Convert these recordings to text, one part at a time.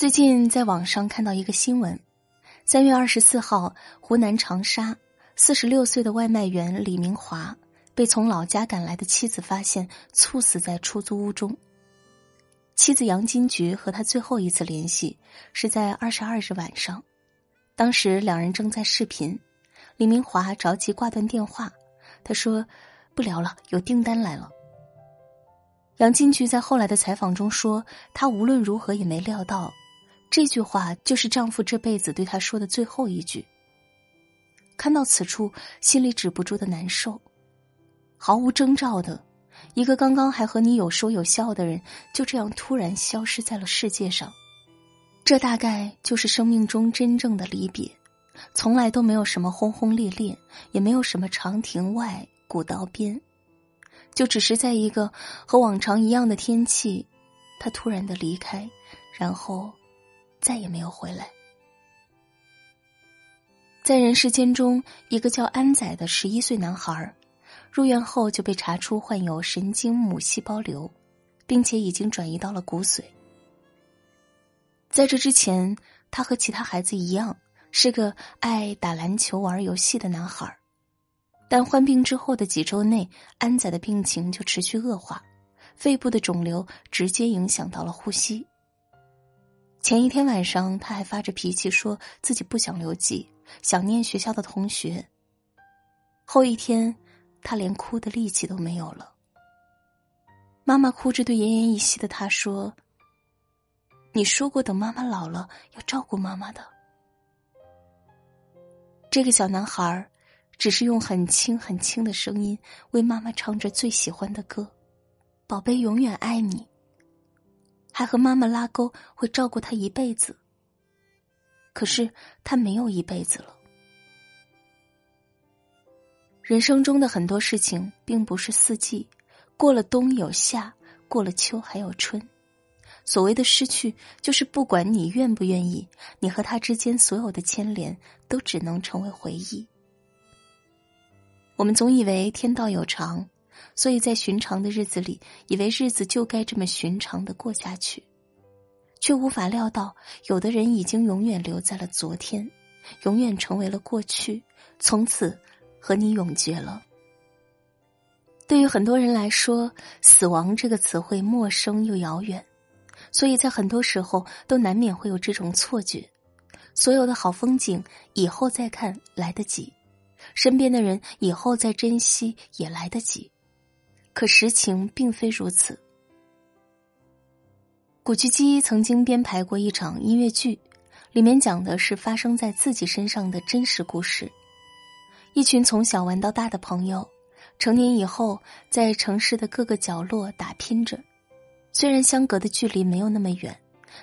最近在网上看到一个新闻：三月二十四号，湖南长沙四十六岁的外卖员李明华被从老家赶来的妻子发现猝死在出租屋中。妻子杨金菊和他最后一次联系是在二十二日晚上，当时两人正在视频，李明华着急挂断电话，他说：“不聊了，有订单来了。”杨金菊在后来的采访中说：“她无论如何也没料到。”这句话就是丈夫这辈子对她说的最后一句。看到此处，心里止不住的难受。毫无征兆的，一个刚刚还和你有说有笑的人，就这样突然消失在了世界上。这大概就是生命中真正的离别，从来都没有什么轰轰烈烈，也没有什么长亭外古道边，就只是在一个和往常一样的天气，他突然的离开，然后。再也没有回来。在人世间中，一个叫安仔的十一岁男孩，入院后就被查出患有神经母细胞瘤，并且已经转移到了骨髓。在这之前，他和其他孩子一样，是个爱打篮球、玩游戏的男孩。但患病之后的几周内，安仔的病情就持续恶化，肺部的肿瘤直接影响到了呼吸。前一天晚上，他还发着脾气，说自己不想留级，想念学校的同学。后一天，他连哭的力气都没有了。妈妈哭着对奄奄一息的他说：“你说过，等妈妈老了要照顾妈妈的。”这个小男孩只是用很轻很轻的声音为妈妈唱着最喜欢的歌：“宝贝，永远爱你。”还和妈妈拉钩，会照顾他一辈子。可是他没有一辈子了。人生中的很多事情并不是四季，过了冬有夏，过了秋还有春。所谓的失去，就是不管你愿不愿意，你和他之间所有的牵连都只能成为回忆。我们总以为天道有常。所以在寻常的日子里，以为日子就该这么寻常的过下去，却无法料到，有的人已经永远留在了昨天，永远成为了过去，从此和你永绝了。对于很多人来说，死亡这个词汇陌生又遥远，所以在很多时候都难免会有这种错觉：所有的好风景以后再看来得及，身边的人以后再珍惜也来得及。可实情并非如此。古巨基曾经编排过一场音乐剧，里面讲的是发生在自己身上的真实故事。一群从小玩到大的朋友，成年以后在城市的各个角落打拼着。虽然相隔的距离没有那么远，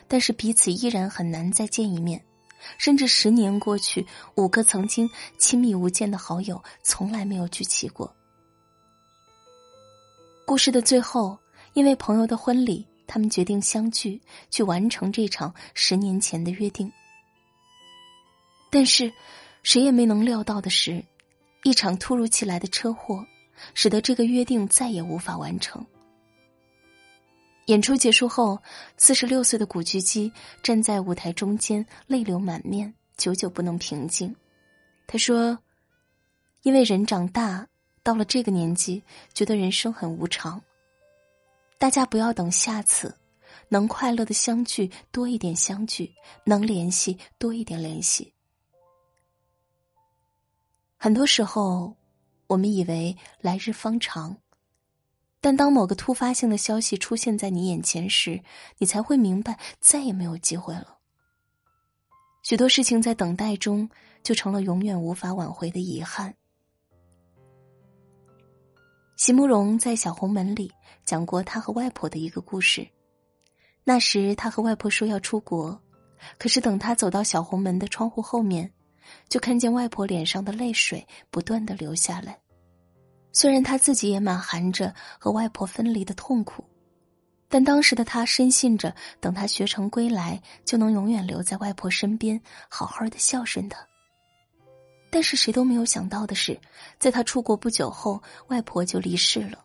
但是彼此依然很难再见一面。甚至十年过去，五个曾经亲密无间的好友从来没有聚齐过。故事的最后，因为朋友的婚礼，他们决定相聚，去完成这场十年前的约定。但是，谁也没能料到的是，一场突如其来的车祸，使得这个约定再也无法完成。演出结束后，四十六岁的古巨基站在舞台中间，泪流满面，久久不能平静。他说：“因为人长大。”到了这个年纪，觉得人生很无常。大家不要等下次，能快乐的相聚多一点相聚，能联系多一点联系。很多时候，我们以为来日方长，但当某个突发性的消息出现在你眼前时，你才会明白再也没有机会了。许多事情在等待中，就成了永远无法挽回的遗憾。席慕容在《小红门》里讲过他和外婆的一个故事。那时他和外婆说要出国，可是等他走到小红门的窗户后面，就看见外婆脸上的泪水不断的流下来。虽然他自己也满含着和外婆分离的痛苦，但当时的他深信着，等他学成归来，就能永远留在外婆身边，好好的孝顺她。但是谁都没有想到的是，在他出国不久后，外婆就离世了。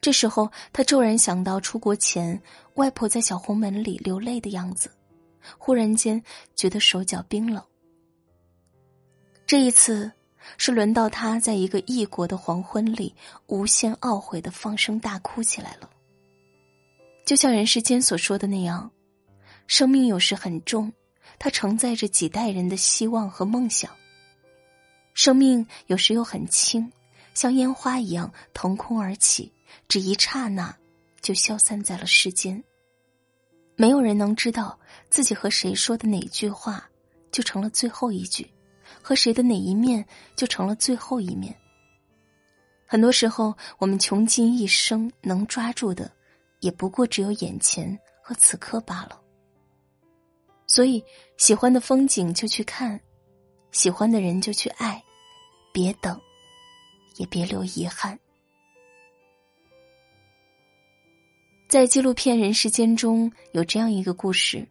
这时候，他骤然想到出国前外婆在小红门里流泪的样子，忽然间觉得手脚冰冷。这一次，是轮到他在一个异国的黄昏里，无限懊悔的放声大哭起来了。就像人世间所说的那样，生命有时很重，它承载着几代人的希望和梦想；生命有时又很轻，像烟花一样腾空而起，只一刹那就消散在了世间。没有人能知道自己和谁说的哪句话，就成了最后一句。和谁的哪一面就成了最后一面。很多时候，我们穷尽一生能抓住的，也不过只有眼前和此刻罢了。所以，喜欢的风景就去看，喜欢的人就去爱，别等，也别留遗憾。在纪录片《人世间》中有这样一个故事，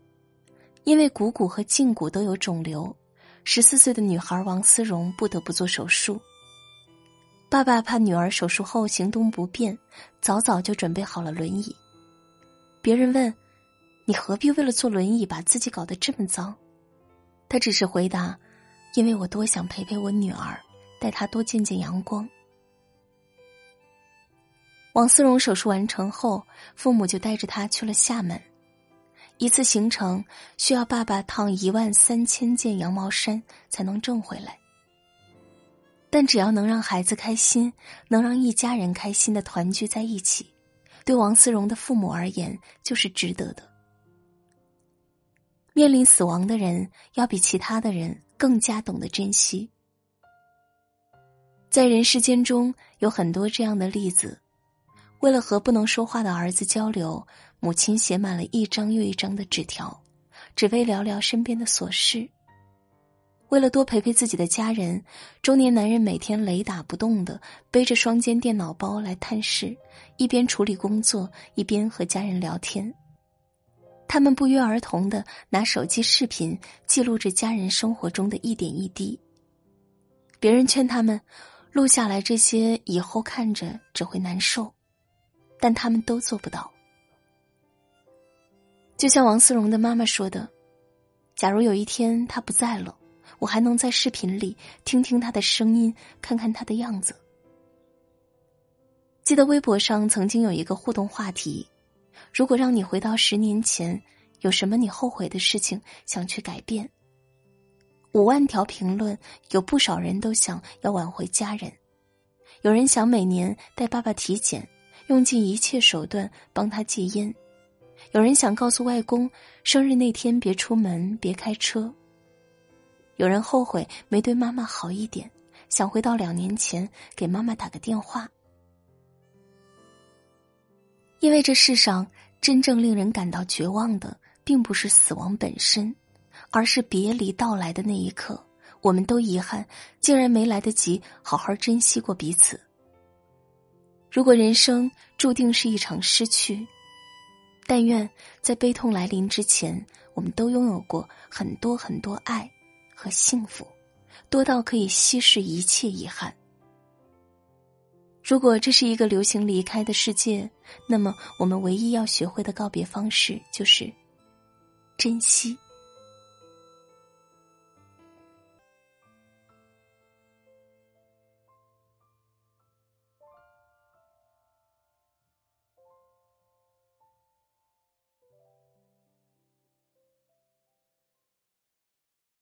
因为股骨和胫骨都有肿瘤。十四岁的女孩王思荣不得不做手术。爸爸怕女儿手术后行动不便，早早就准备好了轮椅。别人问：“你何必为了坐轮椅把自己搞得这么脏？”他只是回答：“因为我多想陪陪我女儿，带他多见见阳光。”王思荣手术完成后，父母就带着他去了厦门。一次行程需要爸爸烫一万三千件羊毛衫才能挣回来，但只要能让孩子开心，能让一家人开心的团聚在一起，对王思荣的父母而言就是值得的。面临死亡的人要比其他的人更加懂得珍惜，在人世间中有很多这样的例子，为了和不能说话的儿子交流。母亲写满了一张又一张的纸条，只为聊聊身边的琐事。为了多陪陪自己的家人，中年男人每天雷打不动的背着双肩电脑包来探视，一边处理工作，一边和家人聊天。他们不约而同的拿手机视频记录着家人生活中的一点一滴。别人劝他们录下来这些，以后看着只会难受，但他们都做不到。就像王思荣的妈妈说的：“假如有一天他不在了，我还能在视频里听听他的声音，看看他的样子。”记得微博上曾经有一个互动话题：“如果让你回到十年前，有什么你后悔的事情想去改变？”五万条评论，有不少人都想要挽回家人，有人想每年带爸爸体检，用尽一切手段帮他戒烟。有人想告诉外公，生日那天别出门，别开车。有人后悔没对妈妈好一点，想回到两年前给妈妈打个电话。因为这世上真正令人感到绝望的，并不是死亡本身，而是别离到来的那一刻，我们都遗憾，竟然没来得及好好珍惜过彼此。如果人生注定是一场失去。但愿在悲痛来临之前，我们都拥有过很多很多爱和幸福，多到可以稀释一切遗憾。如果这是一个流行离开的世界，那么我们唯一要学会的告别方式就是珍惜。